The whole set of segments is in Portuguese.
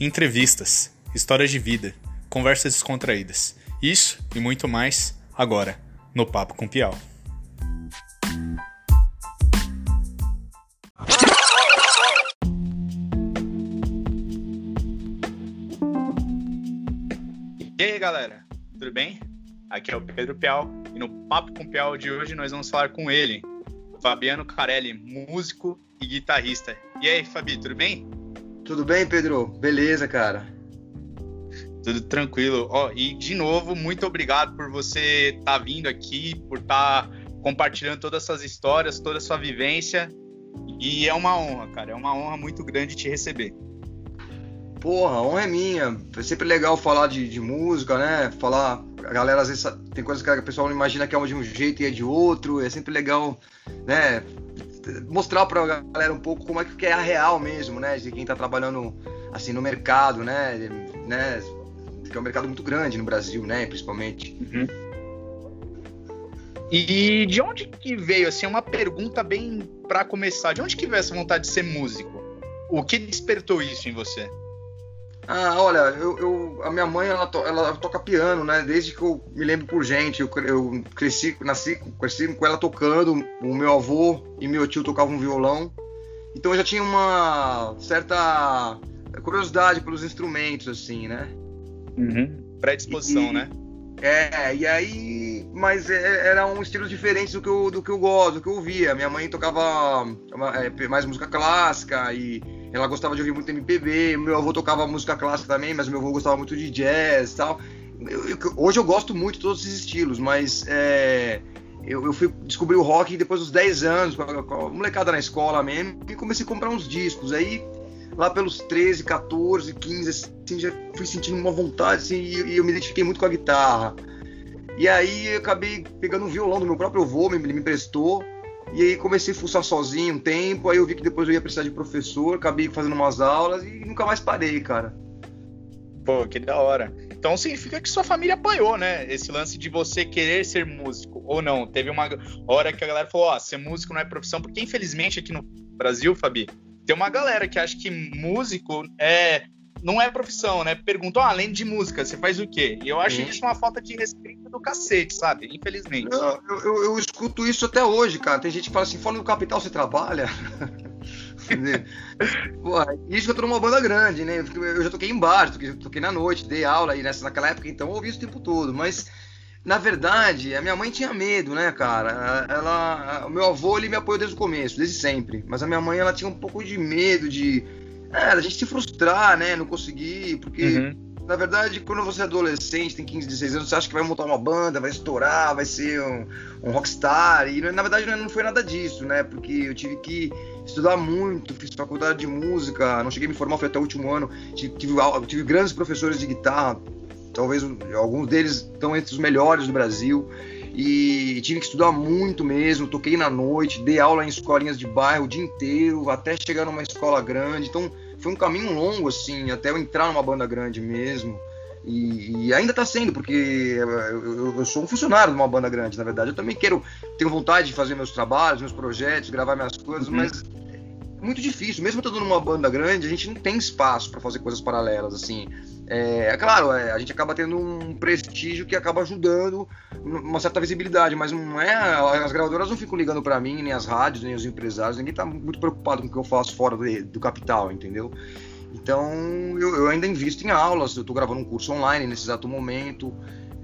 entrevistas, histórias de vida, conversas descontraídas. Isso e muito mais agora no Papo com Piau. E aí, galera, tudo bem? Aqui é o Pedro Piau e no Papo com Piau de hoje nós vamos falar com ele, Fabiano Carelli, músico e guitarrista. E aí, Fabi, tudo bem? Tudo bem, Pedro? Beleza, cara. Tudo tranquilo. Ó, e de novo, muito obrigado por você estar tá vindo aqui, por estar tá compartilhando todas essas histórias, toda a sua vivência. E é uma honra, cara. É uma honra muito grande te receber. Porra, honra é minha. É sempre legal falar de, de, música, né? Falar. A galera às vezes tem coisas que a pessoa não imagina que é de um jeito e é de outro. É sempre legal, né? Mostrar pra galera um pouco como é que é a real mesmo, né? De quem tá trabalhando assim no mercado, né? né? Que é um mercado muito grande no Brasil, né? Principalmente. Uhum. E de onde que veio, assim, uma pergunta bem para começar, de onde que veio essa vontade de ser músico? O que despertou isso em você? Ah, olha, eu, eu, a minha mãe ela, to, ela, toca piano, né? Desde que eu me lembro por gente. Eu, eu cresci, nasci, cresci com ela tocando. O meu avô e meu tio tocavam violão. Então eu já tinha uma certa curiosidade pelos instrumentos, assim, né? Uhum. Predisposição, e, né? É, e aí. Mas é, era um estilo diferente do que eu, do que eu gosto, do que eu ouvia. Minha mãe tocava é, mais música clássica e ela gostava de ouvir muito MPB. Meu avô tocava música clássica também, mas meu avô gostava muito de jazz e tal. Eu, eu, hoje eu gosto muito de todos esses estilos, mas é, eu, eu, fui descobrir o rock depois dos 10 anos, com a, com a molecada na escola mesmo, e comecei a comprar uns discos. Aí, lá pelos 13, 14, 15, assim, já fui sentindo uma vontade, assim, e, eu me identifiquei muito com a guitarra. E aí eu acabei pegando um violão do meu próprio avô, ele me emprestou. E aí comecei a fuçar sozinho um tempo, aí eu vi que depois eu ia precisar de professor, acabei fazendo umas aulas e nunca mais parei, cara. Pô, que da hora. Então significa que sua família apoiou, né? Esse lance de você querer ser músico ou não. Teve uma hora que a galera falou: Ó, oh, ser músico não é profissão, porque infelizmente aqui no Brasil, Fabi, tem uma galera que acha que músico é não é profissão, né? Perguntou, ah, além de música, você faz o quê? E eu acho isso uma falta de respeito do cacete, sabe? Infelizmente. Eu, eu, eu, escuto isso até hoje, cara. Tem gente que fala assim, fora do capital você trabalha? Pô, isso que eu tô numa banda grande, né? Eu já toquei em bar, toquei, toquei na noite, dei aula aí nessa, naquela época, então eu ouvi isso o tempo todo. Mas, na verdade, a minha mãe tinha medo, né, cara? Ela, o meu avô, ele me apoiou desde o começo, desde sempre. Mas a minha mãe, ela tinha um pouco de medo de é, a gente se frustrar, né? Não conseguir, porque. Uhum. Na verdade, quando você é adolescente, tem 15, 16 anos, você acha que vai montar uma banda, vai estourar, vai ser um, um rockstar. E na verdade não foi nada disso, né? Porque eu tive que estudar muito, fiz faculdade de música, não cheguei a me formar, foi até o último ano. Tive, tive, tive grandes professores de guitarra, talvez alguns deles estão entre os melhores do Brasil e tive que estudar muito mesmo. Toquei na noite, dei aula em escolinhas de bairro o dia inteiro, até chegar numa escola grande. Então foi um caminho longo, assim, até eu entrar numa banda grande mesmo. E, e ainda está sendo, porque eu, eu, sou um funcionário de uma banda grande, na verdade. Eu também quero, tenho vontade de fazer meus trabalhos, meus projetos, gravar minhas coisas, uhum. mas é muito difícil. Mesmo estando numa banda grande, a gente não tem espaço para fazer coisas paralelas, assim. É, é claro, é, a gente acaba tendo um prestígio que acaba ajudando uma certa visibilidade, mas não é. As gravadoras não ficam ligando para mim, nem as rádios, nem os empresários, ninguém tá muito preocupado com o que eu faço fora do, do capital, entendeu? Então eu, eu, ainda invisto em aulas, eu tô gravando um curso online nesse exato momento.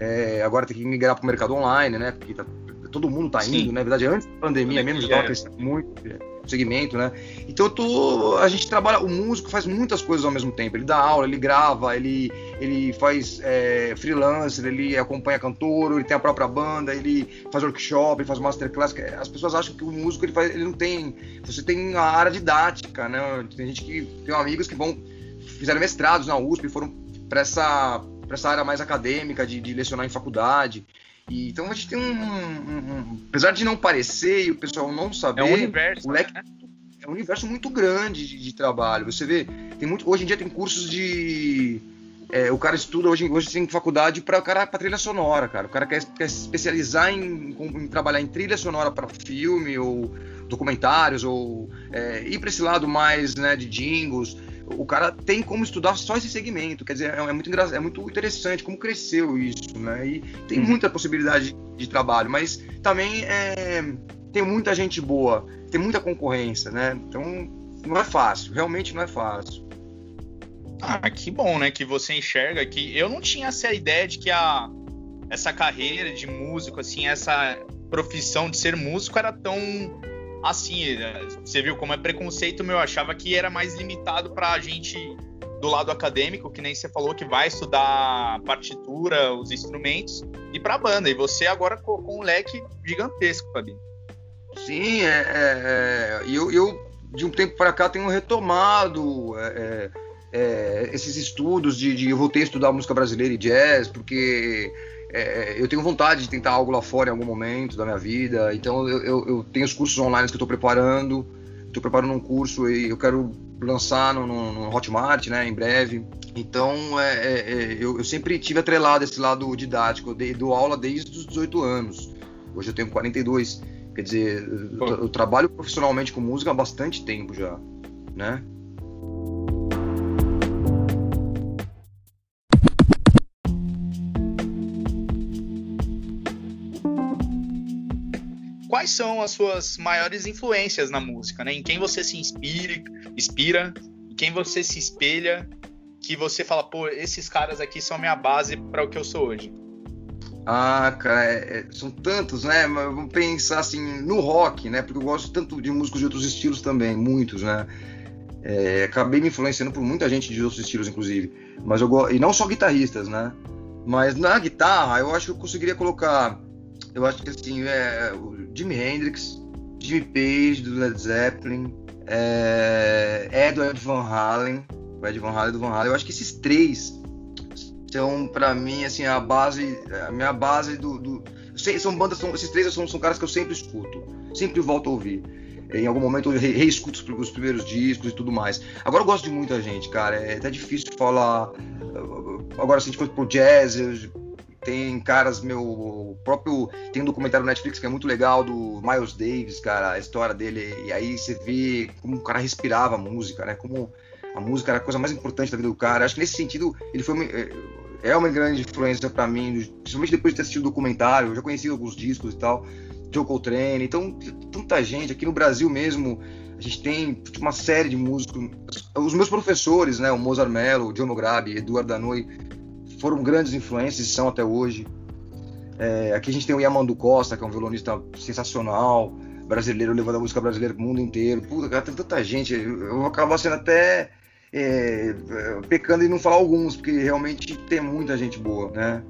É, agora tem que migrar para o mercado online, né? Porque tá, todo mundo tá indo, Sim. né? Na verdade, antes da pandemia mesmo já estava crescendo muito segmento, né? Então tô, a gente trabalha, o músico faz muitas coisas ao mesmo tempo. Ele dá aula, ele grava, ele, ele faz é, freelancer, ele acompanha cantor, ele tem a própria banda, ele faz workshop, ele faz masterclass. As pessoas acham que o músico ele, faz, ele não tem. Você tem a área didática, né? Tem gente que tem amigos que vão fizeram mestrados na USP, foram para essa, pra essa área mais acadêmica de, de lecionar em faculdade. E, então a gente tem um, um, um, Apesar de não parecer e o pessoal não saber. É um universo. O leque né? é um universo muito grande de, de, trabalho. Você vê, tem muito, hoje em dia tem cursos de. é, o cara estuda hoje, hoje tem faculdade para cara para trilha sonora, cara. O cara quer, quer se especializar em, em, trabalhar em trilha sonora para filme ou documentários ou é, ir para esse lado mais né, de jingles. O cara tem como estudar só esse segmento, quer dizer, é, é muito é muito interessante como cresceu isso, né? E tem uhum. muita possibilidade de, de trabalho, mas também é, tem muita gente boa, tem muita concorrência, né? Então não é fácil, realmente não é fácil. Ah, que bom, né? Que você enxerga que eu não tinha essa ideia de que a essa carreira de músico, assim, essa profissão de ser músico era tão assim. Né? Você viu como é preconceito meu? Eu achava que era mais limitado para gente do lado acadêmico, que nem você falou, que vai estudar partitura, os instrumentos, e para banda. E você agora com um leque gigantesco, Fabi. Sim, é, é, é eu, eu de um tempo para cá tenho retomado é, é é, esses estudos de, de eu voltei a estudar música brasileira e jazz, porque é, eu tenho vontade de tentar algo lá fora em algum momento da minha vida. Então eu, eu, eu tenho os cursos online que eu estou preparando. Estou preparando um curso e eu quero lançar no, no, no Hotmart, né, em breve. Então é, é, é eu, eu, sempre tive atrelado esse lado didático. Eu dei, dou aula desde os 18 anos. Hoje eu tenho 42. Quer dizer, eu, eu trabalho profissionalmente com música há bastante tempo já, né? Quais são as suas maiores influências na música, né? Em quem você se inspira, inspira, em quem você se espelha, que você fala, pô, esses caras aqui são minha base para o que eu sou hoje. Ah, cara, é, é, são tantos, né? Mas vamos pensar assim no rock, né? Porque eu gosto tanto de músicos de outros estilos também, muitos, né? É, acabei me influenciando por muita gente de outros estilos, inclusive. Mas eu gosto, e não só guitarristas, né? Mas na guitarra, eu acho que eu conseguiria colocar eu acho que assim, é o Jimi Hendrix, Jimmy Page do Led Zeppelin, é, Edward Van Halen, o Ed Van Halen do Van Halen. Eu acho que esses três são para mim assim a base, a minha base do, do são bandas, são, esses três são, são caras que eu sempre escuto, sempre volto a ouvir. Em algum momento eu reescuto os primeiros discos e tudo mais. Agora eu gosto de muita gente, cara. É até difícil falar. Agora, se a gente for pro jazz, tem caras, meu próprio. Tem um documentário no Netflix que é muito legal do Miles Davis, cara, a história dele. E aí você vê como o cara respirava a música, né? Como a música era a coisa mais importante da vida do cara. Acho que nesse sentido ele foi uma, é, é uma grande influência para mim, principalmente depois de ter assistido o documentário. Eu já conheci alguns discos e tal, Joe Coltrane. Então, tanta gente aqui no Brasil mesmo. A gente tem uma série de músicos. Os meus professores, né? O Mozart Mello, o John Mograbi, Eduardo Danoi, foram grandes influências e são até hoje. É, aqui a gente tem o Yamandu Costa, que é um violonista sensacional, brasileiro, levando a música brasileira pro mundo inteiro. Puta, cara, tem tanta gente. Eu vou acabar sendo até é, pecando em não falar alguns, porque realmente tem muita gente boa, né?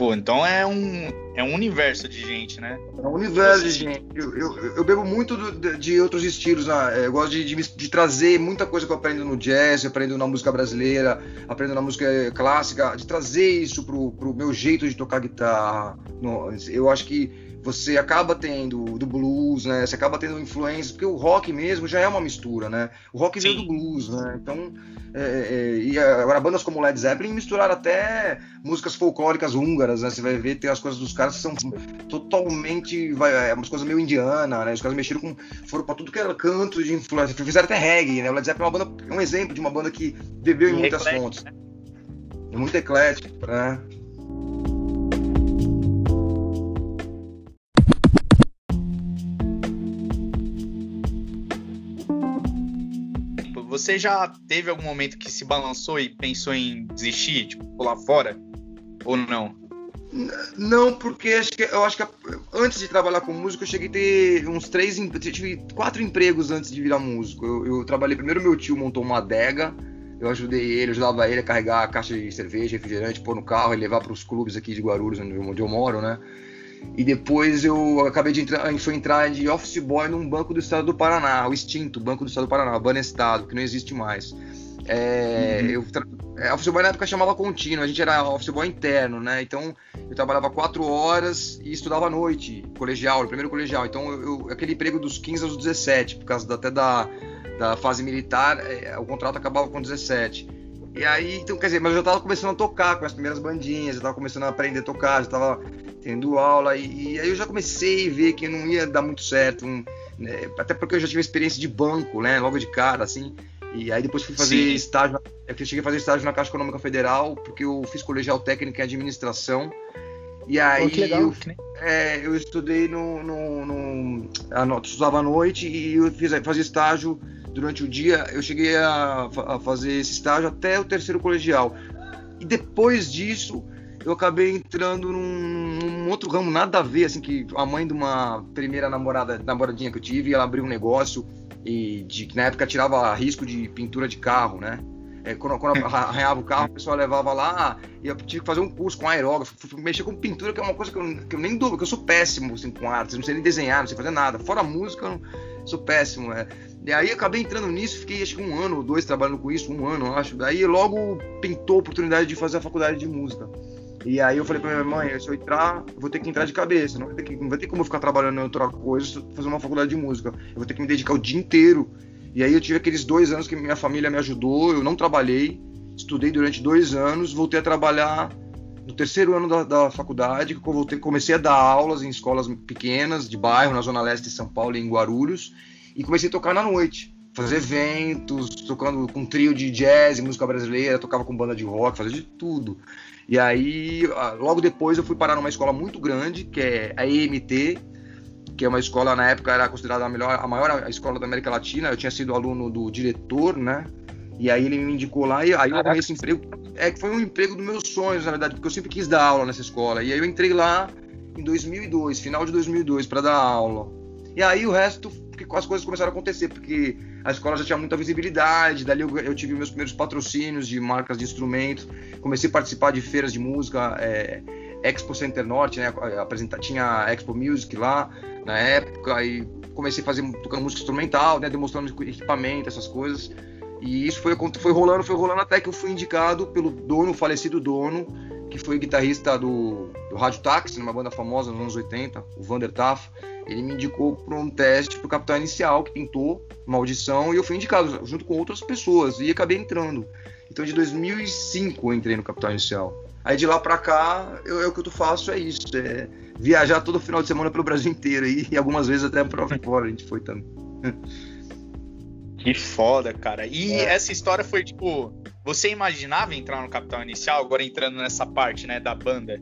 Pô, então é um, é um universo de gente, né? É um universo de gente. Eu, eu, eu bebo muito do, de outros estilos, né? eu gosto de, de, de, trazer muita coisa que eu aprendo no jazz, aprendo na música brasileira, aprendo na música clássica, de trazer isso pro, pro meu jeito de tocar guitarra. Eu acho que você acaba tendo do blues, né? Você acaba tendo influências, porque o rock mesmo já é uma mistura, né? O rock Sim. veio do blues, né? Então, é, é, e agora bandas como Led Zeppelin misturaram até músicas folclóricas húngaras, né? Você vai ver, tem as coisas dos caras que são totalmente, vai, é umas coisas meio indiana, né? Os caras mexeram com, foram pra tudo que era canto de influência, fizeram até reggae, né? O Led Zeppelin é uma banda, é um exemplo de uma banda que bebeu em muitas fontes. Né? É muito eclético, né? Você já teve algum momento que se balançou e pensou em desistir, tipo, pular fora? Ou não? Não, porque acho que, eu acho que antes de trabalhar com música, eu cheguei a ter uns três, tive quatro empregos antes de virar músico. Eu, eu trabalhei primeiro, meu tio montou uma adega, eu ajudei ele, ajudava ele a carregar a caixa de cerveja, refrigerante, pôr no carro e levar para os clubes aqui de Guarulhos, onde eu moro, né? E depois eu acabei de entrar, foi entrar de office boy num banco do estado do Paraná, o extinto Banco do Estado do Paraná, Banestado, que não existe mais. É, uhum. eu, é, office boy na época chamava contínuo, a gente era office boy interno, né? Então eu trabalhava quatro horas e estudava à noite, colegial, primeiro colegial. Então eu, eu, aquele emprego dos 15 aos 17, por causa da, até da, da fase militar, é, o contrato acabava com 17. E aí, então, quer dizer, mas eu já tava começando a tocar com as primeiras bandinhas, já tava começando a aprender a tocar, já tava tendo aula, e, e aí eu já comecei a ver que não ia dar muito certo, um, né, até porque eu já tive experiência de banco, né, logo de cara, assim, e aí depois fui fazer Sim. estágio, eu cheguei a fazer estágio na Caixa Econômica Federal, porque eu fiz colegial técnico em administração, e aí legal, eu, é, eu estudei no, no, no, no estudava à noite e eu fiz, fazia estágio durante o dia. Eu cheguei a, a fazer esse estágio até o terceiro colegial. E depois disso, eu acabei entrando num, num, outro ramo, nada a ver, assim, que a mãe de uma primeira namorada, namoradinha que eu tive, ela abriu um negócio e de, na época tirava risco de pintura de carro, né? É, quando, quando arranhava o carro, o pessoal levava lá e eu tive que fazer um curso com aerógrafo, mexer com pintura, que é uma coisa que eu, que eu nem dou, que eu sou péssimo assim, com artes, não sei nem desenhar, não sei fazer nada. Fora música, eu não, sou péssimo. É. E aí acabei entrando nisso, fiquei acho que um ano ou dois trabalhando com isso, um ano, acho. Daí logo pintou a oportunidade de fazer a faculdade de música. E aí eu falei pra minha mãe, se eu entrar, eu vou ter que entrar de cabeça, não vai ter, que, não vai ter como eu ficar trabalhando em outra coisa, fazer uma faculdade de música. Eu vou ter que me dedicar o dia inteiro. E aí eu tive aqueles dois anos que minha família me ajudou, eu não trabalhei, estudei durante dois anos, voltei a trabalhar no terceiro ano da, da faculdade, que eu voltei, comecei a dar aulas em escolas pequenas de bairro, na zona leste de São Paulo em Guarulhos, e comecei a tocar na noite, fazer eventos, tocando com trio de jazz e música brasileira, tocava com banda de rock, fazia de tudo. E aí, logo depois eu fui parar numa escola muito grande, que é a EMT, que é uma escola na época era considerada a melhor, a maior escola da América Latina. Eu tinha sido aluno do diretor, né? E aí ele me indicou lá e aí eu arrumei esse emprego. É que foi um emprego dos meus sonhos, na verdade, porque eu sempre quis dar aula nessa escola. E aí eu entrei lá em 2002, final de 2002, para dar aula. E aí o resto, as coisas começaram a acontecer, porque a escola já tinha muita visibilidade, dali eu, eu tive meus primeiros patrocínios de marcas de instrumentos, comecei a participar de feiras de música, é, Expo Center Norte, né, apresentar, tinha Expo Music lá na época, e comecei a fazer, tocando música instrumental, né, demonstrando equipamento, essas coisas. E isso foi, foi rolando, foi rolando até que eu fui indicado pelo dono, falecido dono, que foi guitarrista do, do Rádio Táxi, numa banda famosa nos anos 80, o Vander Taff. Ele me indicou para um teste para o Capital Inicial, que pintou uma audição, e eu fui indicado junto com outras pessoas, e acabei entrando. Então, de 2005 eu entrei no Capital Inicial. Aí de lá para cá, eu, eu, o que eu faço é isso, é viajar todo final de semana pelo Brasil inteiro e, e algumas vezes até para fora a gente foi também. Que foda, cara. E é. essa história foi tipo. Você imaginava entrar no Capital Inicial, agora entrando nessa parte, né, da banda?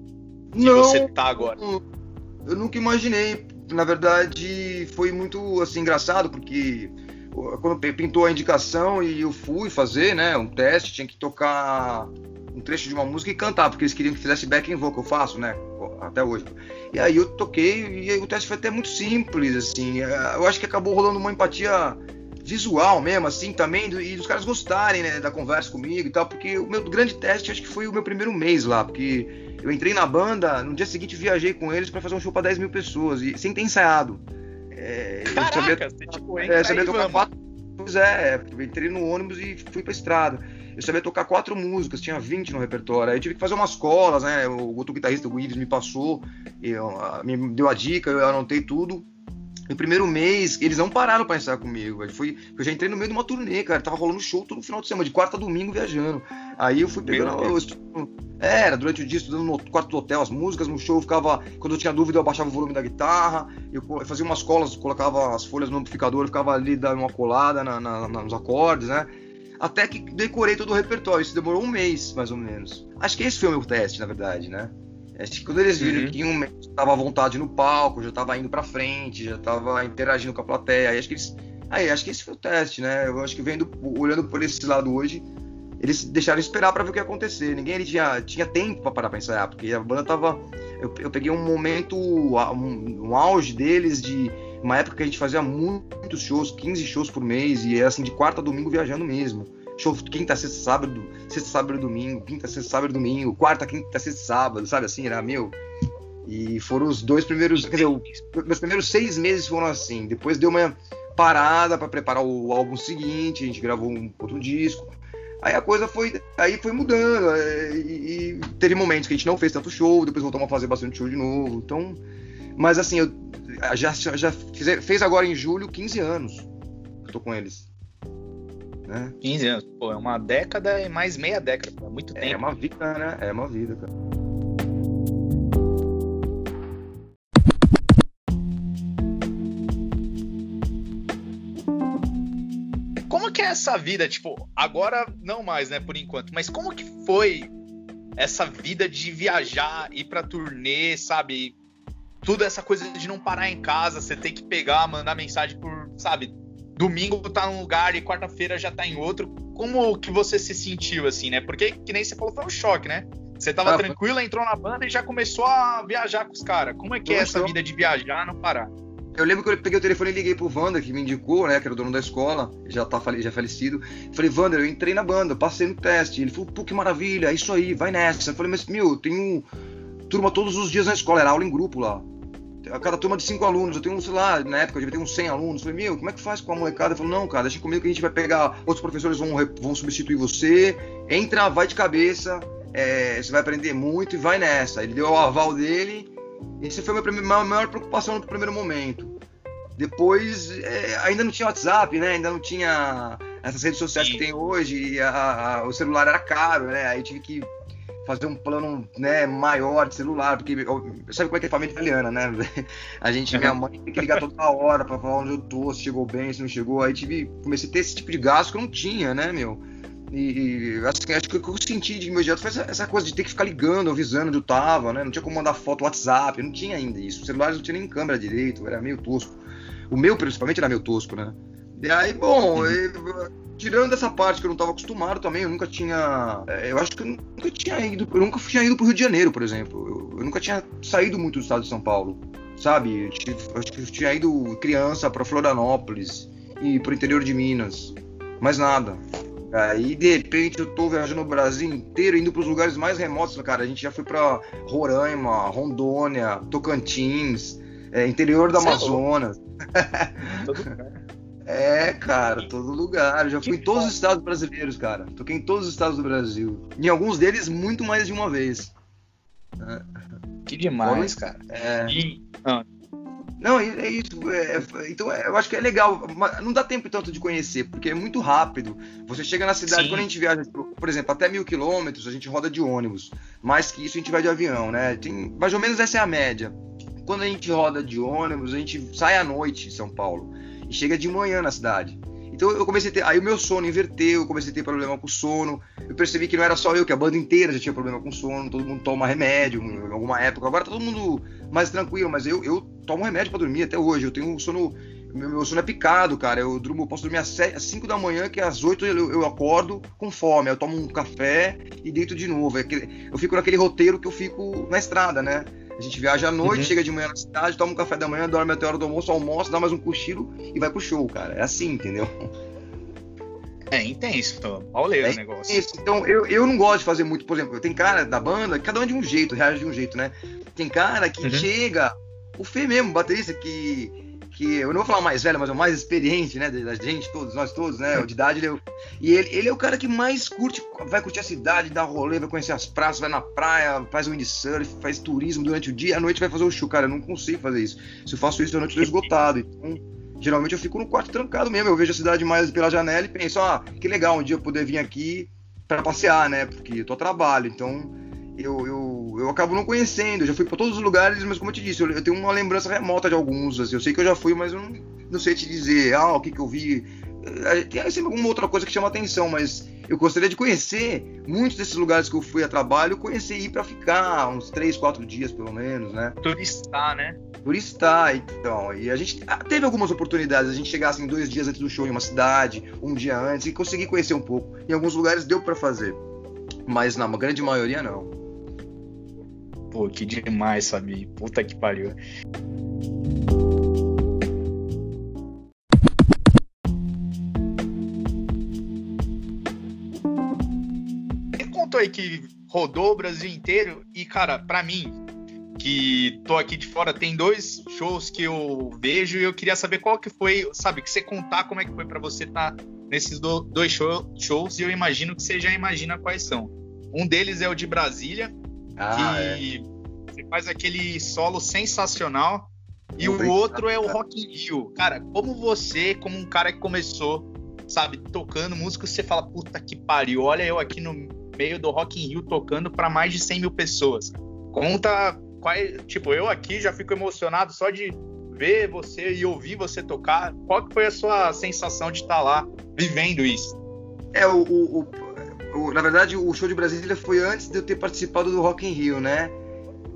Que não, você tá agora? Eu nunca imaginei. Na verdade, foi muito assim engraçado, porque quando pintou a indicação e eu fui fazer, né, um teste, tinha que tocar um trecho de uma música e cantar, porque eles queriam que fizesse backing vocal, eu faço, né, até hoje. E aí eu toquei e o teste foi até muito simples, assim. Eu acho que acabou rolando uma empatia visual mesmo, assim, também, e dos caras gostarem, né, da conversa comigo e tal, porque o meu grande teste acho que foi o meu primeiro mês lá, porque eu entrei na banda, no dia seguinte viajei com eles para fazer um show para 10 mil pessoas, e sem ter ensaiado. É, Caraca, sabia, você, tipo, é, sabia tocar quatro. Pois é, entrei no ônibus e fui pra estrada. Eu sabia tocar quatro músicas, tinha 20 no repertório. Aí eu tive que fazer umas colas, né? O outro guitarrista, o Ives, me passou, eu, me deu a dica, eu anotei tudo. No primeiro mês, eles não pararam pra ensaiar comigo. Velho. Foi, eu já entrei no meio de uma turnê, cara. Tava rolando show todo final de semana, de quarta a domingo viajando. Aí eu fui pegando. Eu, é, era, durante o dia estudando no quarto do hotel as músicas, no show eu ficava. Quando eu tinha dúvida, eu baixava o volume da guitarra, eu fazia umas colas, colocava as folhas no amplificador, ficava ali dando uma colada na, na, nos acordes, né? Até que decorei todo o repertório. Isso demorou um mês, mais ou menos. Acho que esse foi o meu teste, na verdade, né? Acho que quando eles viram uhum. que um estava à vontade no palco, já estava indo para frente, já estava interagindo com a plateia, aí acho que eles, aí acho que esse foi o teste, né? Eu acho que vendo, olhando por esse lado hoje, eles deixaram esperar para ver o que ia acontecer. Ninguém ele tinha, tinha tempo para parar para ensaiar, porque a banda tava, eu, eu peguei um momento, um, um, auge deles de uma época que a gente fazia muitos shows, 15 shows por mês e era assim de quarta a domingo viajando mesmo show quinta, sexta, sábado, sexta, sábado, domingo, quinta, sexta, sábado, domingo, quarta, quinta, sexta, sábado, sabe assim, era meu. E foram os dois primeiros, quer dizer, meus primeiros seis meses foram assim. Depois deu uma parada para preparar o álbum seguinte, a gente gravou um outro disco. Aí a coisa foi, aí foi mudando é, e, e teve momentos que a gente não fez tanto show, depois voltamos a fazer bastante show de novo. Então, mas assim, eu já já fiz, fez agora em julho 15 anos que eu tô com eles. Né? 15 anos, pô, é uma década e mais meia década, é muito tempo. É uma vida, né? É uma vida, cara. Como que é essa vida, tipo, agora não mais, né, por enquanto, mas como que foi essa vida de viajar, ir pra turnê, sabe? Tudo essa coisa de não parar em casa, você tem que pegar, mandar mensagem por, sabe, domingo tá num lugar e quarta-feira já tá em outro. Como que você se sentiu assim, né? Porque que nem você falou, foi um choque, né? Você tava ah, tranquilo, entrou na banda e já começou a viajar com os caras. Como é que é essa vida de viajar, não parar? Eu lembro que eu peguei o telefone e liguei pro Wander, que me indicou, né? Que era o dono da escola, já tá já falecido. Falei, Wander, eu entrei na banda, passei no teste. Ele falou, pô, que maravilha, é isso aí, vai nessa. Eu falei, mas, meu, eu tenho turma todos os dias na escola, era aula em grupo lá. A cada turma de cinco alunos, eu tenho, sei lá, na época eu devia ter uns 100 alunos. Eu falei, meu, como é que faz com a molecada? Ele falou, não, cara, deixa comigo que a gente vai pegar, outros professores vão, vão substituir você. Entra, vai de cabeça, é, você vai aprender muito e vai nessa. Ele deu o aval dele. Esse foi a minha maior preocupação no primeiro momento. Depois, é, ainda não tinha WhatsApp, né? Ainda não tinha essas redes sociais Sim. que tem hoje. A, a, o celular era caro, né? Aí eu tive que fazer um plano né, maior de celular, porque sabe como é que é a família italiana, né? A gente, minha mãe tem que ligar toda hora para falar onde eu tô, se chegou bem, se não chegou. Aí tive, comecei a ter esse tipo de gasto que eu não tinha, né, meu? E, assim, acho que o que eu senti de imediato foi essa, essa, coisa de ter que ficar ligando, avisando onde eu tava, né? Não tinha como mandar foto WhatsApp, não tinha ainda isso. Os celulares não tinha nem câmera direito, era meio tosco. O meu, principalmente, era meio tosco, né? E aí, bom, eu, tirando essa parte que eu não estava acostumado também, eu nunca tinha. É, eu acho que eu nunca tinha ido. Eu nunca tinha ido pro Rio de Janeiro, por exemplo. Eu, eu nunca tinha saído muito do estado de São Paulo. Sabe? Eu, acho que eu tinha ido criança para Florianópolis e pro interior de Minas. Mais nada. Aí, de repente, eu tô viajando o Brasil inteiro, indo para os lugares mais remotos, cara. A gente já foi para Roraima, Rondônia, Tocantins, é, interior do é Amazonas. É, cara, todo lugar. Eu já fui em todos os estados brasileiros, cara. Toquei em todos os estados do Brasil. Em alguns deles, muito mais de uma vez. Que demais, cara. É. E... Ah. Não, é isso. É, então, é, eu acho que é legal. Não dá tempo tanto de conhecer, porque é muito rápido. Você chega na cidade, Sim. quando a gente viaja, por exemplo, até mil quilômetros, a gente roda de ônibus. Mais que isso, a gente vai de avião, né? Tem, mais ou menos essa é a média. Quando a gente roda de ônibus, a gente sai à noite em São Paulo e chega de manhã na cidade. Então eu comecei a ter. Aí o meu sono inverteu, eu comecei a ter problema com sono. Eu percebi que não era só eu, que a banda inteira já tinha problema com sono, todo mundo toma remédio em alguma época. Agora tá todo mundo mais tranquilo, mas eu, eu tomo remédio para dormir até hoje. Eu tenho sono. Meu, meu sono é picado, cara. Eu durmo, posso dormir às, 5 da manhã, que às 8 eu, eu acordo com fome. Eu tomo um café e deito de novo. É eu fico naquele roteiro que eu fico na estrada, né? A gente viaja à noite, uhum. chega de manhã na cidade, toma um café da manhã, dorme até a hora do almoço, almoça, dá mais um cochilo e vai pro show, cara. É assim, entendeu? É intenso, olha é o negócio. Isso. Então, eu, eu não gosto de fazer muito, por exemplo, tem cara da banda, cada um de um jeito, reage de um jeito, né? Tem cara que uhum. chega, o Fê mesmo, baterista, que que eu não vou falar mais velho, mas é o mais experiente, né, da gente, todos, nós todos, né, de idade, ele, é e ele, ele é o cara que mais curte, vai curtir a cidade, dá rolê, vai conhecer as praças, vai na praia, faz windsurf, faz turismo durante o dia, à noite vai fazer o show, cara, eu não consigo fazer isso. Se eu faço isso, à noite eu tô esgotado, então, geralmente eu fico no quarto trancado mesmo, eu vejo a cidade mais pela janela e penso, ah, que legal um dia eu poder vir aqui para passear, né, porque eu tô a trabalho, então eu, eu, eu acabo não conhecendo. Eu já fui para todos os lugares, mas como eu te disse, eu, eu, tenho uma lembrança remota de alguns. Assim, eu sei que eu já fui, mas eu não, não sei te dizer, ah, o que, que eu vi. É, tem sempre alguma outra coisa que chama atenção, mas eu gostaria de conhecer muitos desses lugares que eu fui a trabalho, conhecer e ir para ficar uns 3, 4 dias pelo menos, né? Turistar, né? Turistar, então. E a gente ah, teve algumas oportunidades, a gente chegasse em dois dias antes do show em uma cidade, um dia antes, e conseguir conhecer um pouco. Em alguns lugares deu para fazer, mas na grande maioria não. Que demais, sabe? Puta que pariu. Ele contou aí que rodou o Brasil inteiro e, cara, para mim, que tô aqui de fora, tem dois shows que eu vejo e eu queria saber qual que foi, sabe, que você contar como é que foi para você estar tá nesses dois shows e eu imagino que você já imagina quais são. Um deles é o de Brasília, ah, que é. você faz aquele solo sensacional. E o outro é o Rock in Rio. Cara, como você, como um cara que começou sabe, tocando música, você fala, puta que pariu, olha eu aqui no meio do Rock in Rio tocando para mais de 100 mil pessoas. Conta, qual, tipo, eu aqui já fico emocionado só de ver você e ouvir você tocar. Qual que foi a sua sensação de estar tá lá vivendo isso? É, o, o, o, na verdade, o show de Brasília foi antes de eu ter participado do Rock in Rio, né?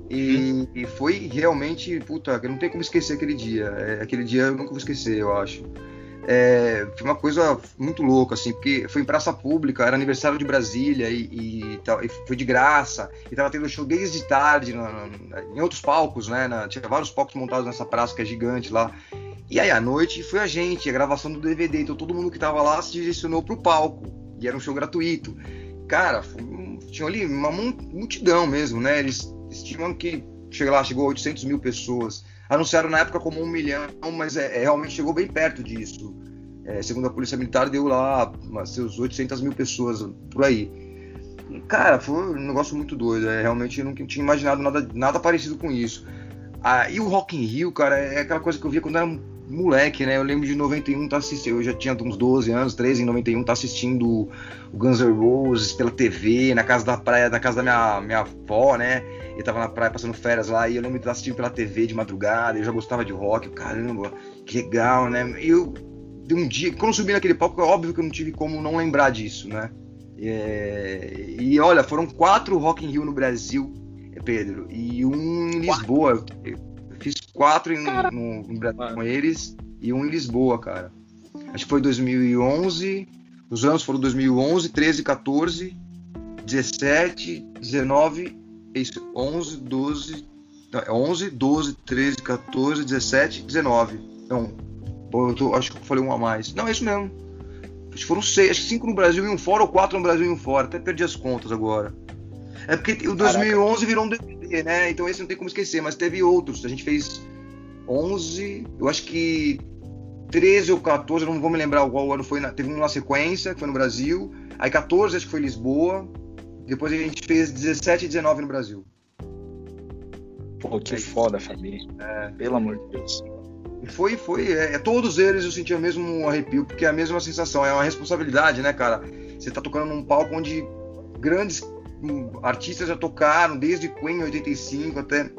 E, hum. e foi realmente, puta, não tem como esquecer aquele dia. É, aquele dia eu nunca vou esquecer, eu acho. É, foi uma coisa muito louca, assim, porque foi em praça pública, era aniversário de Brasília e, e, e foi de graça, e tava tendo show desde tarde na, na, em outros palcos, né? Na, tinha vários palcos montados nessa praça que é gigante lá. E aí à noite foi a gente, a gravação do DVD, então todo mundo que tava lá se direcionou pro palco, e era um show gratuito. Cara, tinha ali uma multidão mesmo, né? Eles estimam que chega lá, chegou a 800 mil pessoas anunciaram na época como um milhão, mas é, é realmente chegou bem perto disso. É, segundo a Polícia Militar, deu lá umas, seus 800 mil pessoas por aí. Cara, foi um negócio muito doido. É, realmente eu não tinha imaginado nada, nada parecido com isso. Ah, e o Rock in Rio, cara, é aquela coisa que eu via quando era moleque, né? Eu lembro de 91 tá assistindo, eu já tinha uns 12 anos, 13 em 91, tá assistindo o Guns N' Roses pela TV, na casa da praia, na casa da minha, minha avó, né? Eu tava na praia passando férias lá e eu lembro de estar assistindo pela TV de madrugada, eu já gostava de rock, caramba, que legal, né? E eu, de um dia, quando eu subi naquele palco, é óbvio que eu não tive como não lembrar disso, né? É, e olha, foram quatro Rock in Rio no Brasil, Pedro, e um em Lisboa. Eu fiz quatro em, no, no Brasil com eles e um em Lisboa, cara. Acho que foi 2011. Os anos foram 2011, 13, 14, 17, 19 isso, 11, 12. Não, é 11, 12, 13, 14, 17, 19. Então, eu tô, acho que eu falei um a mais. Não, é isso mesmo. Acho que foram seis, acho que cinco no Brasil e um fora, ou quatro no Brasil e um fora. Até perdi as contas agora. É porque o 2011 Caraca. virou um DVD, né? Então esse não tem como esquecer, mas teve outros. A gente fez 11, eu acho que 13 ou 14, não vou me lembrar qual ano foi. Teve uma sequência, que foi no Brasil. Aí 14, acho que foi Lisboa. Depois a gente fez 17 e 19 no Brasil. Pô, que é foda, Fabi. É. Pelo amor de Deus. Foi, foi. É, é, todos eles eu senti o mesmo arrepio, porque é a mesma sensação. É uma responsabilidade, né, cara? Você tá tocando num palco onde grandes artistas já tocaram, desde Queen em 85 até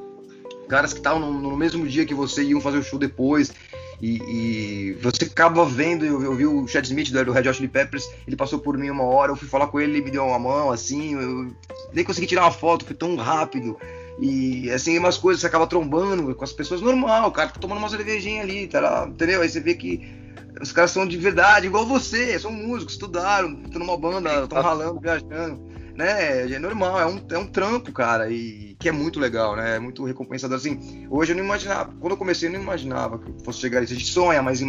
caras que estavam no, no, mesmo dia que você iam fazer o show depois. E, e, você acaba vendo, eu, eu vi o Chad Smith do, Red Hot Chili Peppers, ele passou por mim uma hora, eu fui falar com ele, ele me deu uma mão, assim, eu nem consegui tirar uma foto, foi tão rápido. E assim, umas coisas você acaba trombando com as pessoas normal, o cara tá tomando uma cervejinha ali, tá lá, entendeu? Aí você vê que os caras são de verdade, igual você, são músicos, estudaram, estão numa banda, estão ralando, viajando né? É normal, é um, é um trampo, cara, e que é muito legal, né? É muito recompensador. Assim, hoje eu não imaginava, quando eu comecei, eu não imaginava que fosse chegar isso. A gente sonha, mas,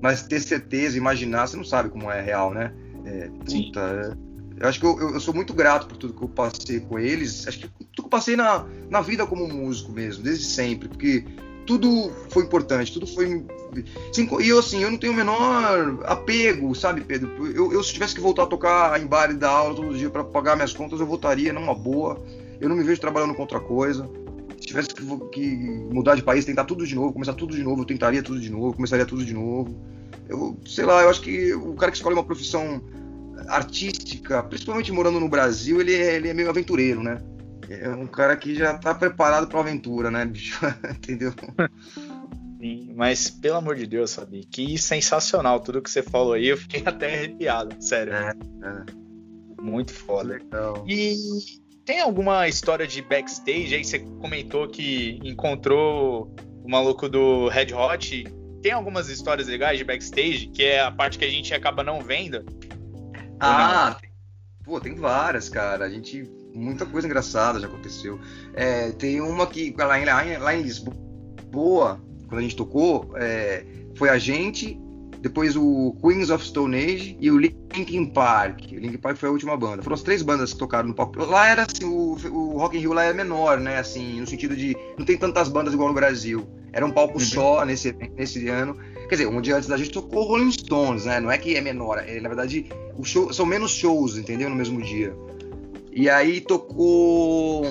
mas ter certeza, imaginar, você não sabe como é real, né? É, puta, é, eu acho que eu, eu, sou muito grato por tudo que eu passei com eles. Acho que tudo que eu passei na, na vida como músico mesmo, desde sempre, porque tudo foi importante, tudo foi. E eu, assim, eu não tenho o menor apego, sabe, Pedro? Eu, eu se tivesse que voltar a tocar em bar e dar aula todo dia para pagar minhas contas, eu voltaria numa boa. Eu não me vejo trabalhando com outra coisa. Se tivesse que, que mudar de país, tentar tudo de novo, começar tudo de novo, eu tentaria tudo de novo, começaria tudo de novo. Eu, sei lá, eu acho que o cara que escolhe uma profissão artística, principalmente morando no Brasil, ele é, ele é meio aventureiro, né? é um cara que já tá preparado pra aventura, né, bicho? Entendeu? Sim, mas pelo amor de Deus, Fabi, que sensacional tudo que você falou aí, eu fiquei até arrepiado, sério. É, é. Muito foda. Legal. E tem alguma história de backstage aí? Você comentou que encontrou o maluco do Red Hot. Tem algumas histórias legais de backstage, que é a parte que a gente acaba não vendo? Ah, tem, pô, tem várias, cara. A gente muita coisa engraçada já aconteceu. É, tem uma que lá em, lá em Lisboa, quando a gente tocou, é, foi a gente, depois o Queens of Stone Age e o Linkin Park. O Linkin Park foi a última banda. Foram as três bandas que tocaram no palco. Lá era assim, o, o Rock in Rio lá é menor, né? Assim, no sentido de não tem tantas bandas igual no Brasil. Era um palco uhum. só nesse, nesse ano. Quer dizer, um dia antes da gente tocou Rolling Stones, né? Não é que é menor, é, na verdade o show, são menos shows, entendeu? No mesmo dia. E aí tocou.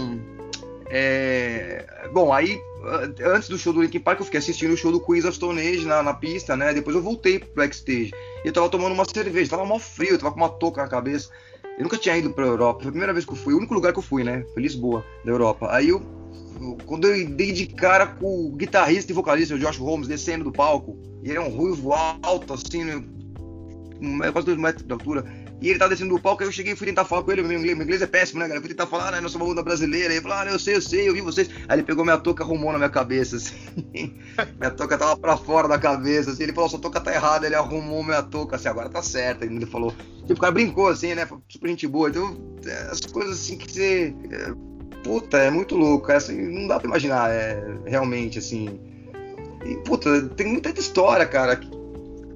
É, bom, aí antes do show do Linkin Park, eu fiquei assistindo o show do Queens of Stone Age na, na pista, né? Depois eu voltei pro backstage. E eu tava tomando uma cerveja, tava mal frio, tava com uma touca na cabeça. Eu nunca tinha ido pra Europa, foi a primeira vez que eu fui, o único lugar que eu fui, né? Foi Lisboa, da Europa. Aí eu, quando eu dei de cara com o guitarrista e vocalista, o Josh Holmes, descendo do palco, e ele é um ruivo alto, assim, né? quase dois metros de altura. E ele tava descendo do palco, aí eu cheguei e fui tentar falar com ele, meu inglês, meu inglês é péssimo, né, cara? Fui tentar falar, né, nós somos uma brasileira. Ele falou, ah, eu sei, eu sei, eu vi vocês. Aí ele pegou minha touca arrumou na minha cabeça, assim. minha touca tava pra fora da cabeça, assim. Ele falou, sua touca tá errada, ele arrumou minha touca, assim, agora tá certa. Ele falou, tipo, o cara brincou, assim, né, super gente boa. Então, é, as coisas assim que você... É, puta, é muito louco, assim, não dá pra imaginar, é, realmente, assim... E, puta, tem muita história, cara,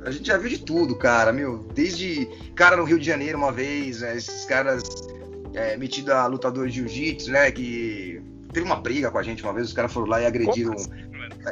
a gente já viu de tudo, cara, meu. Desde cara no Rio de Janeiro uma vez, né, esses caras é, metidos a lutadores de jiu-jitsu, né? Que teve uma briga com a gente uma vez, os caras foram lá e agrediram assim,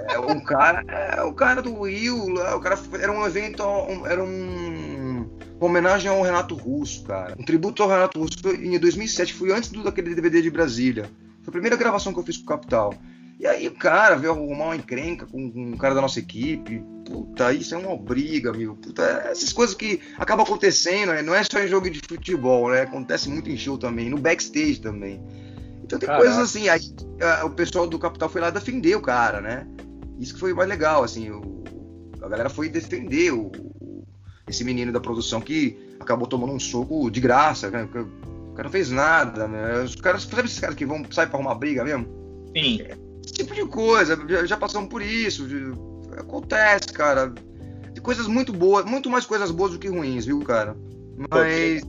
é, um cara. É, o cara do Rio, lá, o cara era um evento, um, era um uma homenagem ao Renato Russo, cara. Um tributo ao Renato Russo em 2007, foi antes do daquele DVD de Brasília. Foi a primeira gravação que eu fiz com o Capital. E aí o cara veio arrumar uma encrenca com, com um cara da nossa equipe. Puta, isso é uma briga, meu. Puta, essas coisas que acabam acontecendo, né? Não é só em jogo de futebol, né? Acontece muito em show também, no backstage também. Então tem Caraca. coisas assim, aí a, o pessoal do Capital foi lá defender o cara, né? Isso que foi mais legal, assim, o, a galera foi defender o, esse menino da produção que acabou tomando um soco de graça, né? o cara não fez nada, né? Os caras, sabe esses caras que vão sair pra arrumar briga mesmo? Sim. Esse tipo de coisa, já, já passamos por isso. Acontece, cara. Tem coisas muito boas, muito mais coisas boas do que ruins, viu, cara? Mas.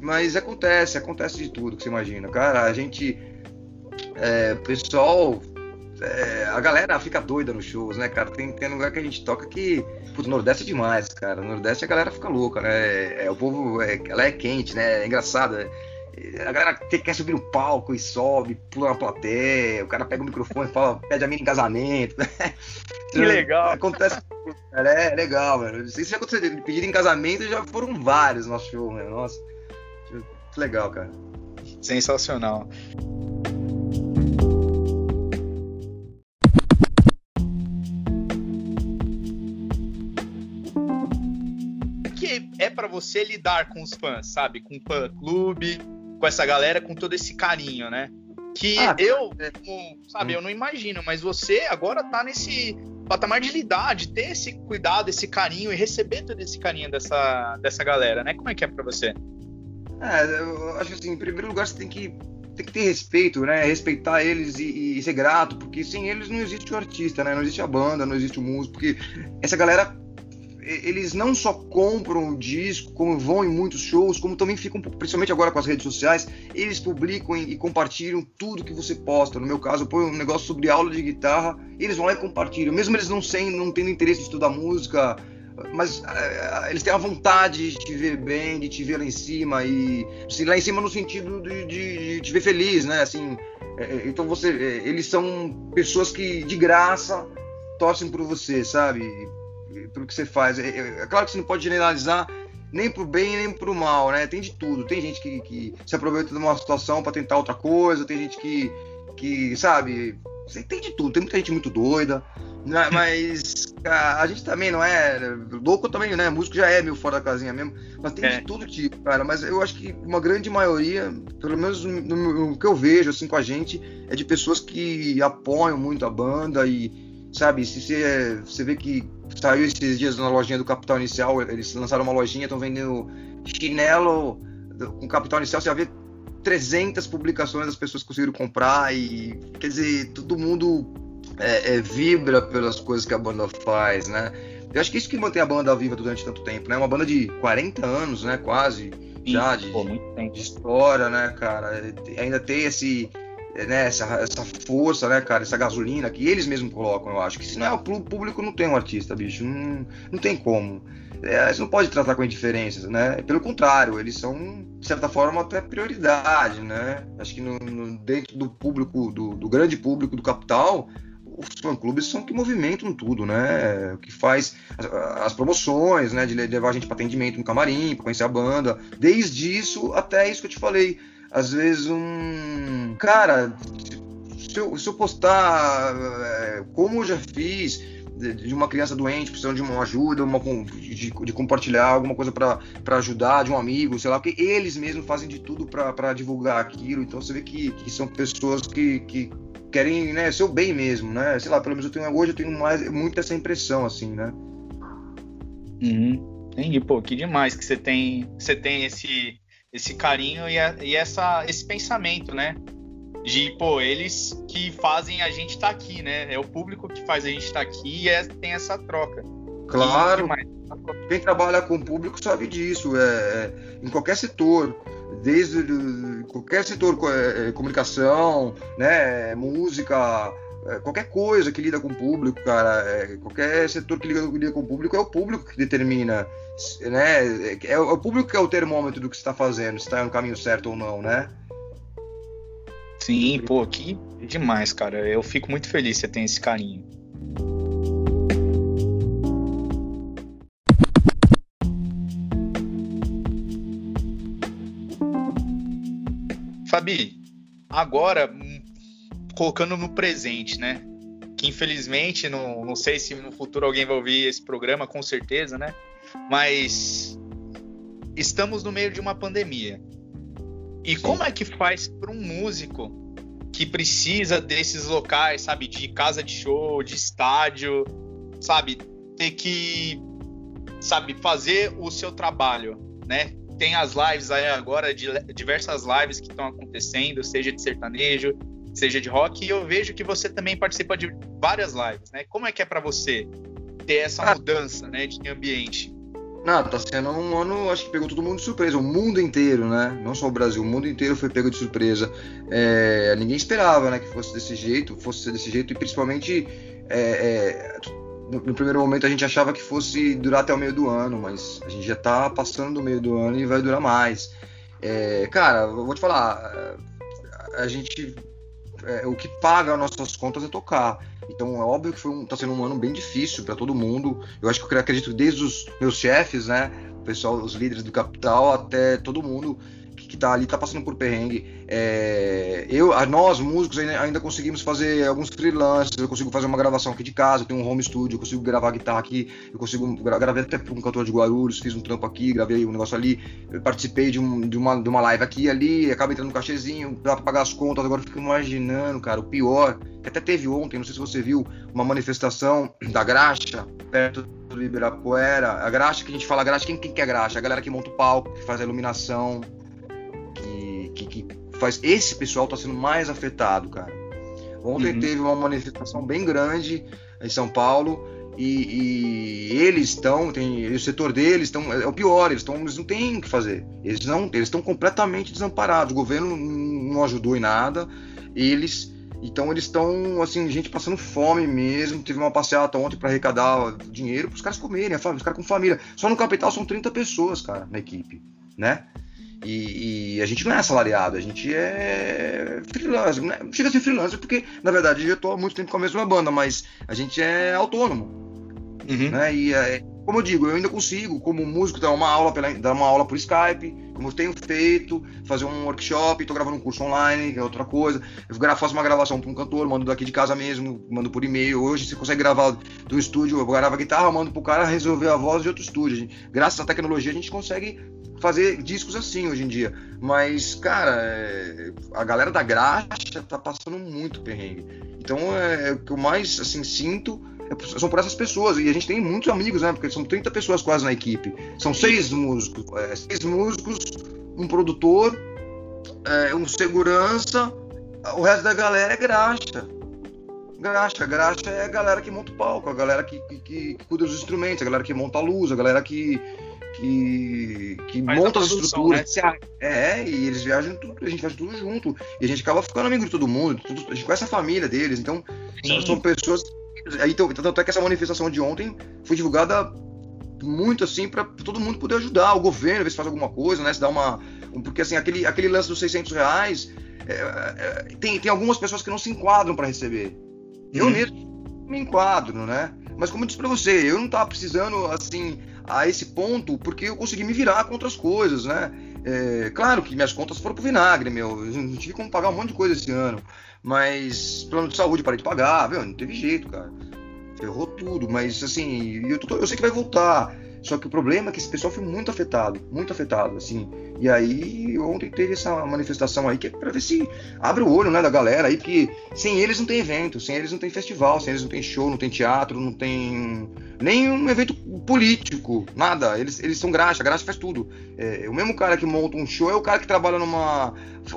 Mas acontece, acontece de tudo que você imagina. Cara, a gente. É, pessoal. É, a galera fica doida nos shows, né, cara? Tem, tem lugar que a gente toca que. Putz, Nordeste é demais, cara. No Nordeste a galera fica louca, né? É, é o povo. É, ela é quente, né? É engraçado. É, a galera quer subir no palco e sobe, pula na plateia, o cara pega o microfone e fala, pede a mina em casamento. Que legal. Acontece. É, é legal, mano. Se já aconteceu. Pedido em casamento já foram vários no nosso show, mano. Nossa. Que legal, cara. Sensacional. que é para você lidar com os fãs, sabe? Com o fã clube, com essa galera com todo esse carinho, né? Que ah, eu, como, sabe, hum. eu não imagino, mas você agora tá nesse patamar de lidar, de ter esse cuidado, esse carinho e receber todo esse carinho dessa, dessa galera, né? Como é que é pra você? É, eu acho que assim, em primeiro lugar você tem que, tem que ter respeito, né? Respeitar eles e, e ser grato, porque sem eles não existe o artista, né? Não existe a banda, não existe o músico, porque essa galera eles não só compram o disco, como vão em muitos shows, como também ficam, principalmente agora com as redes sociais, eles publicam e compartilham tudo que você posta. No meu caso, eu ponho um negócio sobre aula de guitarra, eles vão lá e compartilham, mesmo eles não, sem, não tendo interesse em estudar música, mas uh, eles têm a vontade de te ver bem, de te ver lá em cima e assim, lá em cima no sentido de, de, de te ver feliz, né? Assim, é, então você, é, eles são pessoas que de graça torcem por você, sabe? Pelo que você faz. É, é, é, claro que você não pode generalizar nem pro bem nem pro mal, né? Tem de tudo. Tem gente que, que se aproveita de uma situação para tentar outra coisa, tem gente que, que sabe, tem de tudo. Tem muita gente muito doida, né? mas a, a, gente também não é louco também, né? Músico já é meio fora da casinha mesmo, mas tem é. de tudo tipo, cara. Mas eu acho que uma grande maioria, pelo menos no, no, no que eu vejo assim com a gente, é de pessoas que apoiam muito a banda e sabe? Se você, você vê que saiu esses dias na lojinha do Capital Inicial, eles lançaram uma lojinha, estão vendendo chinelo com Capital Inicial, você já vê 300 publicações das pessoas conseguiram comprar e quer dizer, todo mundo é, é, vibra pelas coisas que a banda faz, né? Eu acho que isso que mantém a banda viva durante tanto tempo, né? Uma banda de 40 anos, né? Quase já de, Pô, de história, né, cara? Ainda tem esse né, essa, essa força, né, cara, essa gasolina que eles mesmos colocam, eu acho. Que se não é o público, não tem um artista, bicho. Não, não tem como. É, você não pode tratar com indiferenças, né? Pelo contrário, eles são, de certa forma, até prioridade, né? Acho que no, no, dentro do público, do, do grande público do capital, os fã-clubes são que movimentam tudo, né? Que faz as, as promoções, né? De levar a gente para atendimento no camarim, para conhecer a banda. Desde isso até isso que eu te falei às vezes um cara se eu, se eu postar é, como eu já fiz, de, uma criança doente precisando de uma ajuda, uma, de, de compartilhar alguma coisa para ajudar, de um amigo, sei lá, porque eles mesmos fazem de tudo para divulgar aquilo. Então você vê que, que são pessoas que, que querem né, ser o bem mesmo, né? Sei lá, pelo menos eu tenho hoje eu tenho mais, muito essa impressão, assim, né? Uhum. Entendi, pô, que demais que você tem, você tem esse, esse carinho e, a, e essa, esse pensamento, né? de, pô, eles que fazem a gente estar tá aqui, né? É o público que faz a gente estar tá aqui e é, tem essa troca. Claro. Quem trabalha com o público sabe disso. É, é em qualquer setor, desde qualquer setor, é, é, comunicação, né, música, é, qualquer coisa que lida com o público, cara, é, qualquer setor que lida, lida, com o público é o público que determina, né? É, o público que é o termômetro do que está fazendo, se está no caminho certo ou não, né? Sim, pô, que demais, cara. Eu fico muito feliz que você tem esse carinho. Fabi, agora hum, colocando no presente, né? Que infelizmente, não, não sei se no futuro alguém vai ouvir esse programa, com certeza, né? Mas estamos no meio de uma pandemia. E Sim. como é que faz para um músico que precisa desses locais, sabe, de casa de show, de estádio, sabe, ter que, sabe, fazer o seu trabalho, né? Tem as lives aí agora, diversas lives que estão acontecendo, seja de sertanejo, seja de rock, e eu vejo que você também participa de várias lives, né? Como é que é para você ter essa ah. mudança, né, de ambiente? Não, tá sendo um ano, acho que pegou todo mundo de surpresa, o mundo inteiro, né? Não só o Brasil, o mundo inteiro foi pego de surpresa. É, ninguém esperava, né, que fosse desse jeito, fosse desse jeito, e principalmente é, é, no, primeiro momento a gente achava que fosse durar até o meio do ano, mas a gente já tá passando do meio do ano e vai durar mais. É, cara, eu vou te falar, a gente é, o que paga as nossas contas é tocar. Então é óbvio que foi um, tá sendo um ano bem difícil para todo mundo. Eu acho que eu acredito desde os meus chefes, né, o pessoal, os líderes do capital, até todo mundo que tá ali tá passando por perrengue. É, eu, nós, músicos, ainda, ainda, conseguimos fazer alguns freelances, eu consigo fazer uma gravação aqui de casa, eu tenho um home studio, eu consigo gravar guitarra aqui, eu consigo, gra gravei até para um cantor de Guarulhos, fiz um trampo aqui, gravei um negócio ali, participei de, um, de, uma, de uma live aqui e ali, acaba entrando no cachezinho, dá pra pagar as contas, agora eu fico imaginando, cara, o pior, que até teve ontem, não sei se você viu, uma manifestação da Graxa, perto do Ibirapuera, a Graxa, que a gente fala Graxa, quem, quem que é Graxa? A galera que monta o palco, que faz a iluminação, que, que faz. Esse pessoal está sendo mais afetado, cara. Ontem uhum. teve uma manifestação bem grande em São Paulo e, e eles estão, tem o setor deles estão é o pior, eles estão, eles não têm o que fazer. Eles não, eles estão completamente desamparados. O governo não ajudou em nada. Eles então eles estão, assim, gente passando fome mesmo. Teve uma passeata ontem para arrecadar dinheiro para os caras comerem, os caras com família. Só no capital são 30 pessoas, cara, na equipe, né? E, e, a gente não é assalariado, a gente é freelancer. Né? Chega a ser freelancer porque, na verdade, eu já estou há muito tempo com a mesma banda, mas a gente é autônomo. Uhum. Né? E, é, como eu digo, eu ainda consigo, como músico, dar uma aula, pela, dar uma aula por Skype, como eu tenho feito, fazer um workshop, estou gravando um curso online, que é outra coisa. Eu faço uma gravação para um cantor, mando daqui de casa mesmo, mando por e-mail. Hoje você consegue gravar do estúdio, eu gravo a guitarra, mando pro cara resolver a voz de outro estúdio. Graças à tecnologia a gente consegue fazer discos assim hoje em dia. Mas, cara, é, a galera da graxa tá passando muito perrengue. Então, é, é o que eu mais, assim, sinto são por essas pessoas. E a gente tem muitos amigos, né? Porque são 30 pessoas quase na equipe. São seis músicos. É, seis músicos, um produtor, é, um segurança. O resto da galera é graxa. Graxa. Graxa é a galera que monta o palco, a galera que, que, que cuida dos instrumentos, a galera que monta a luz, a galera que que, que monta as estruturas. Né? É, e eles viajam tudo, a gente viaja tudo junto. E a gente acaba ficando amigo de todo mundo, tudo, a gente conhece a família deles, então Sim. são pessoas. Aí, então, tanto é que essa manifestação de ontem foi divulgada muito assim para todo mundo poder ajudar, o governo ver se faz alguma coisa, né? Se dá uma. Porque assim, aquele, aquele lance dos 600 reais, é, é, tem, tem algumas pessoas que não se enquadram para receber. Eu uhum. mesmo me enquadro, né? Mas como eu disse para você, eu não tava precisando assim a esse ponto porque eu consegui me virar com outras coisas, né? É, claro que minhas contas foram pro vinagre, meu. Eu não tive como pagar um monte de coisa esse ano. Mas plano de saúde parei de pagar, viu? Não teve jeito, cara. Ferrou tudo. Mas assim, eu, tô, eu sei que vai voltar. Só que o problema é que esse pessoal foi muito afetado, muito afetado, assim. E aí, ontem teve essa manifestação aí que é pra ver se abre o olho, né, da galera aí, porque sem eles não tem evento, sem eles não tem festival, sem eles não tem show, não tem teatro, não tem nenhum evento político, nada. Eles, eles são graxa, graxa faz tudo. É, o mesmo cara que monta um show é o cara que trabalha numa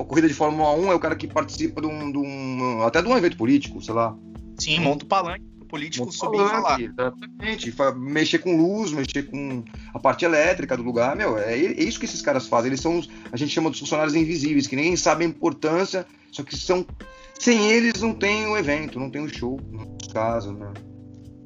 corrida de Fórmula 1, é o cara que participa de um, de um até de um evento político, sei lá. Sim, monta o palanque político subir e falar. Exatamente. Mexer com luz, mexer com a parte elétrica do lugar, meu, é, é isso que esses caras fazem. Eles são, os, a gente chama de funcionários invisíveis, que nem sabem a importância, só que são. Sem eles não tem o evento, não tem o show, no caso, né?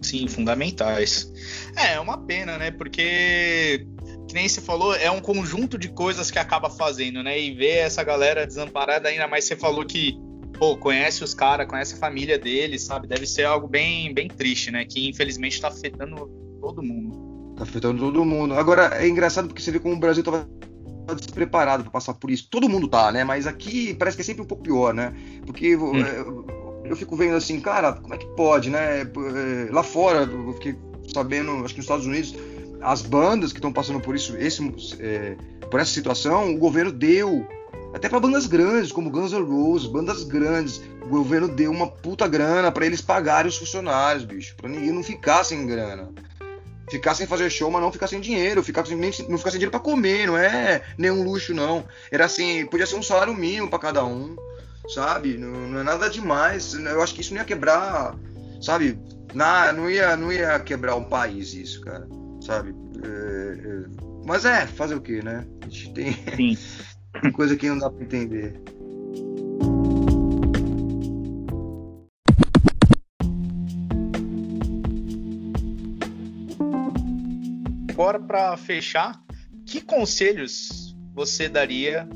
Sim, fundamentais. É, é uma pena, né? Porque que nem você falou, é um conjunto de coisas que acaba fazendo, né? E ver essa galera desamparada, ainda mais você falou que pô, conhece os caras, conhece a família deles, sabe? Deve ser algo bem, bem triste, né? Que infelizmente tá afetando todo mundo. Tá afetando todo mundo. Agora, é engraçado porque você vê como o Brasil tava despreparado para passar por isso. Todo mundo tá, né? Mas aqui parece que é sempre um pouco pior, né? Porque hum. eu, eu, fico vendo assim, cara, como é que pode, né? É, lá fora, eu fiquei sabendo, acho que nos Estados Unidos, as bandas que estão passando por isso, esse, é, por essa situação, o governo deu até para bandas grandes, como Guns N' Roses, bandas grandes. O governo deu uma puta grana para eles pagarem os funcionários, bicho. Pra ninguém não ficar sem grana. Ficar sem fazer show, mas não ficar sem dinheiro. Ficar sem, nem, não ficar sem dinheiro pra comer, não é nenhum luxo, não. Era assim, podia ser um salário mínimo para cada um, sabe? Não, não, é nada demais. Eu acho que isso não ia quebrar, sabe? Na, não, ia, não ia quebrar um país isso, cara. Sabe? É, é, mas é, fazer o quê, né? A gente tem. Sim. Tem coisa que não dá para entender. Agora, para fechar, que conselhos você daria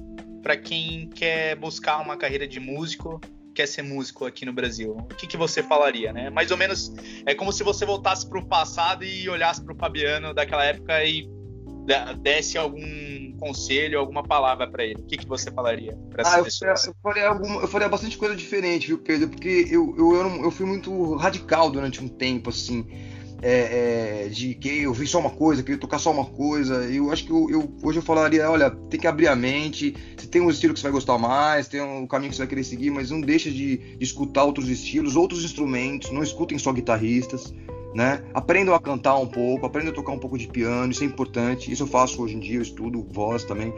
para quem quer buscar uma carreira de músico, quer ser músico aqui no Brasil? O que, que você falaria, né? Mais ou menos é como se você voltasse para o passado e olhasse para o Fabiano daquela época e desse algum conselho, alguma palavra para ele, o que, que você falaria para ah, pessoas? Eu faria, alguma, eu faria bastante coisa diferente, viu, Pedro? Porque eu, eu, eu, eu fui muito radical durante um tempo, assim. É, é, de que eu vi só uma coisa, que eu tocar só uma coisa. Eu acho que eu, eu, hoje eu falaria, olha, tem que abrir a mente. Você tem um estilo que você vai gostar mais, tem um caminho que você vai querer seguir, mas não deixa de, de escutar outros estilos, outros instrumentos. Não escutem só guitarristas né? Aprendam a cantar um pouco, aprendam a tocar um pouco de piano, isso é importante. Isso eu faço hoje em dia, eu estudo voz também.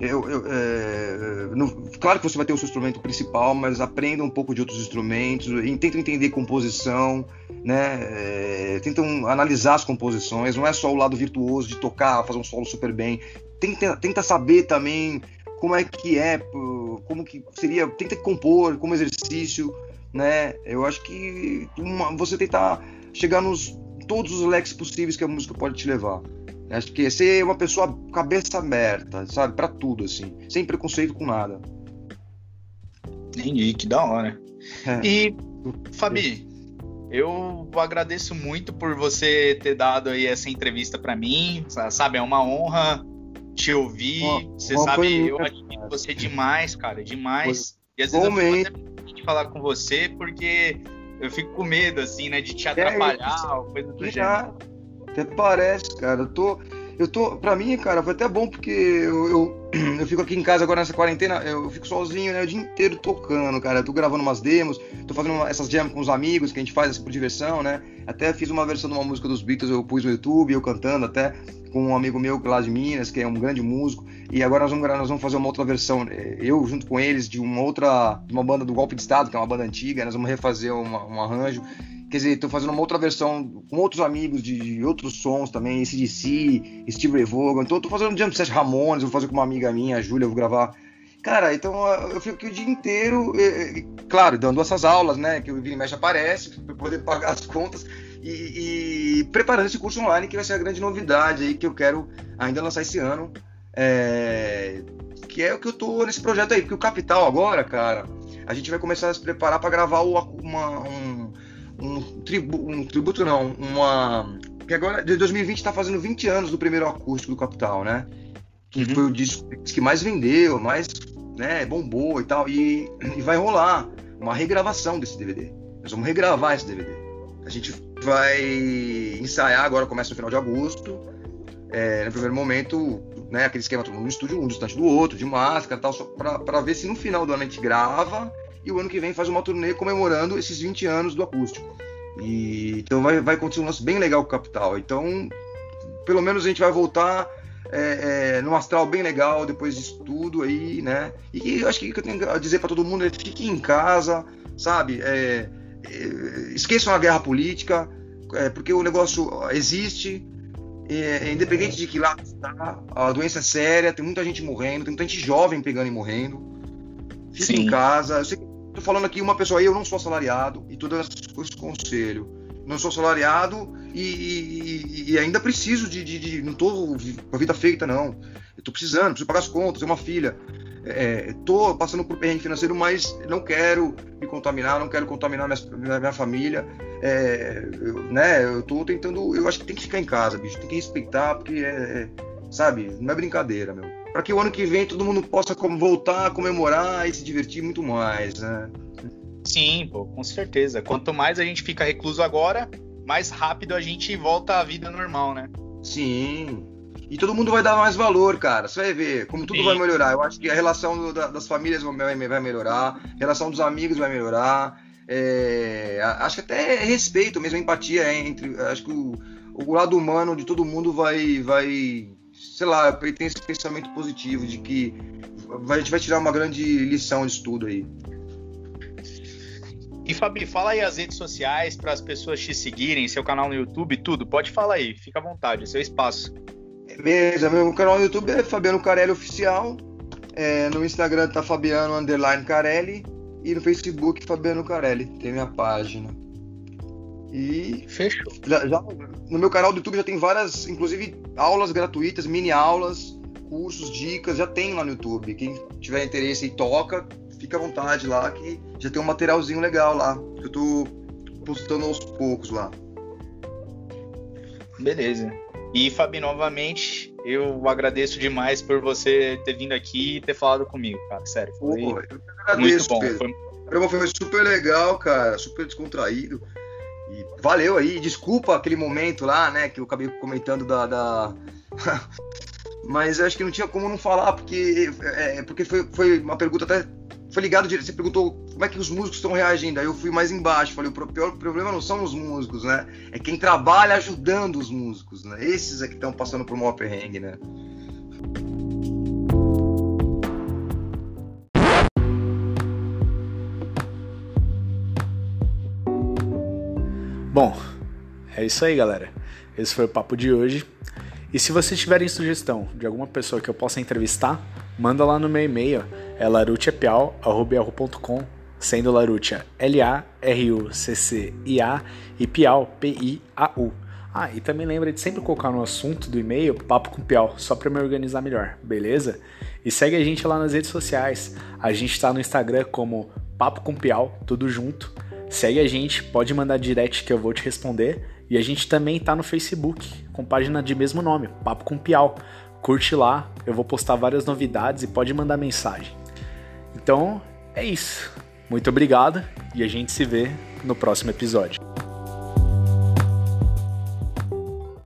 Eu, eu é, no, claro que você vai ter o seu instrumento principal, mas aprenda um pouco de outros instrumentos, e tentam entender composição, né? É, tentam analisar as composições. Não é só o lado virtuoso de tocar, fazer um solo super bem. Tenta, tenta saber também como é que é, como que seria, tenta compor como exercício, né? Eu acho que uma, você tentar chegar nos todos os leques possíveis que a música pode te levar. Acho que ser uma pessoa cabeça aberta, sabe, para tudo assim, sem preconceito com nada. Entendi, que da hora. É. E Fabi, eu agradeço muito por você ter dado aí essa entrevista para mim, sabe, é uma honra te ouvir. Você sabe, eu admiro você demais, cara, demais. Foi. E às vezes Momento. eu fico até falar com você porque eu fico com medo, assim, né? De te é, atrapalhar, é, coisa do gênero. Até parece, cara. Eu tô. Eu tô. Pra mim, cara, foi até bom porque eu, eu, eu, fico aqui em casa agora nessa quarentena, eu fico sozinho, né? O dia inteiro tocando, cara. Eu tô gravando umas demos, tô fazendo essas jams com os amigos que a gente faz assim, por diversão, né? Até fiz uma versão de uma música dos Beatles, eu pus no YouTube, eu cantando até com um amigo meu lá de Minas, que é um grande músico. E agora nós vamos, nós vamos fazer uma outra versão, é, eu junto com eles, de uma outra, de uma banda do Golpe de Estado, que é uma banda antiga, nós vamos refazer uma, um arranjo. Quer dizer, estou fazendo uma outra versão com outros amigos de, de outros sons também, ACDC, Steve Ray Vaughan. Então estou fazendo um jump set Ramones, vou fazer com uma amiga minha, a Júlia, vou gravar. Cara, então eu fico aqui o dia inteiro, claro, dando essas aulas, né? Que o Vini Mesh aparece, para poder pagar as contas e, e, preparando esse curso online, que vai ser a grande novidade aí que eu quero ainda lançar esse ano. É, que é o que eu tô nesse projeto aí, porque o Capital agora, cara, a gente vai começar a se preparar para gravar uma, um, um, tribu, um tributo, não, uma. Que agora, de 2020 está fazendo 20 anos do primeiro acústico do Capital, né? que uhum. foi o disco que mais vendeu, mais né, bombou e tal. E, e vai rolar uma regravação desse DVD. Nós vamos regravar esse DVD. A gente vai ensaiar agora, começa no final de agosto. É, no primeiro momento, né, aquele esquema todo mundo no estúdio, um distante do outro, de máscara e tal, para ver se no final do ano a gente grava e o ano que vem faz uma turnê comemorando esses 20 anos do acústico. E, então vai, vai acontecer um lance bem legal com o Capital. Então, pelo menos a gente vai voltar é, é, num astral bem legal depois disso tudo aí, né? E eu acho que o que eu tenho a dizer para todo mundo é fique em casa, sabe? É, é, esqueçam a guerra política, é, porque o negócio existe, é, independente de que lado está, a doença é séria, tem muita gente morrendo, tem muita gente jovem pegando e morrendo. Fique Sim. em casa. Eu sei que falando aqui uma pessoa eu não sou assalariado e tô dando esse conselho. Não sou assalariado e, e, e ainda preciso de, de, de, Não tô com a vida feita, não. Tô precisando, preciso pagar as contas, tenho uma filha. É, tô passando por perrengue financeiro, mas não quero me contaminar, não quero contaminar minha, minha família. É, eu, né, eu tô tentando. Eu acho que tem que ficar em casa, bicho. Tem que respeitar, porque é, é sabe, não é brincadeira, meu. Para que o ano que vem todo mundo possa voltar a comemorar e se divertir muito mais, né? Sim, pô, com certeza. Quanto mais a gente fica recluso agora, mais rápido a gente volta à vida normal, né? Sim. E todo mundo vai dar mais valor, cara. Você vai ver como tudo Sim. vai melhorar. Eu acho que a relação das famílias vai melhorar, a relação dos amigos vai melhorar. É, acho que até respeito mesmo, empatia entre. Acho que o, o lado humano de todo mundo vai, vai sei lá, tem esse pensamento positivo de que a gente vai tirar uma grande lição disso tudo aí. E Fabi, fala aí as redes sociais para as pessoas te seguirem, seu canal no YouTube, tudo. Pode falar aí, fica à vontade, é seu espaço. Beleza, meu canal no YouTube é Fabiano Carelli Oficial. É, no Instagram tá Fabiano Underline Carelli. E no Facebook Fabiano Carelli, tem minha página. E. Fechou. Já, já, no meu canal do YouTube já tem várias, inclusive aulas gratuitas, mini aulas, cursos, dicas, já tem lá no YouTube. Quem tiver interesse e toca, fica à vontade lá que já tem um materialzinho legal lá. Que eu tô postando aos poucos lá. Beleza. E Fabi, novamente, eu agradeço demais por você ter vindo aqui e ter falado comigo, cara. Sério. Foi Pô, eu agradeço, muito bom. Pedro. Foi... foi super legal, cara. Super descontraído. E valeu aí. Desculpa aquele momento lá, né, que eu acabei comentando da. da... Mas eu acho que não tinha como não falar, porque, é, porque foi, foi uma pergunta até foi ligado, você perguntou como é que os músicos estão reagindo. Aí eu fui mais embaixo, falei, o pior problema não são os músicos, né? É quem trabalha ajudando os músicos, né? Esses é que estão passando por um maior perrengue, né? Bom, é isso aí, galera. Esse foi o papo de hoje. E se vocês tiverem sugestão de alguma pessoa que eu possa entrevistar, manda lá no meu e-mail, é larutiapiau.com, sendo Larutia L-A-R-U-C-C-I-A e Piau, P-I-A-U. Ah, e também lembra de sempre colocar no assunto do e-mail Papo com Piau, só para me organizar melhor, beleza? E segue a gente lá nas redes sociais. A gente está no Instagram como Papo com Piau, tudo junto. Segue a gente, pode mandar direct que eu vou te responder. E a gente também tá no Facebook, com página de mesmo nome, Papo com Piau. Curte lá, eu vou postar várias novidades e pode mandar mensagem. Então, é isso. Muito obrigado e a gente se vê no próximo episódio.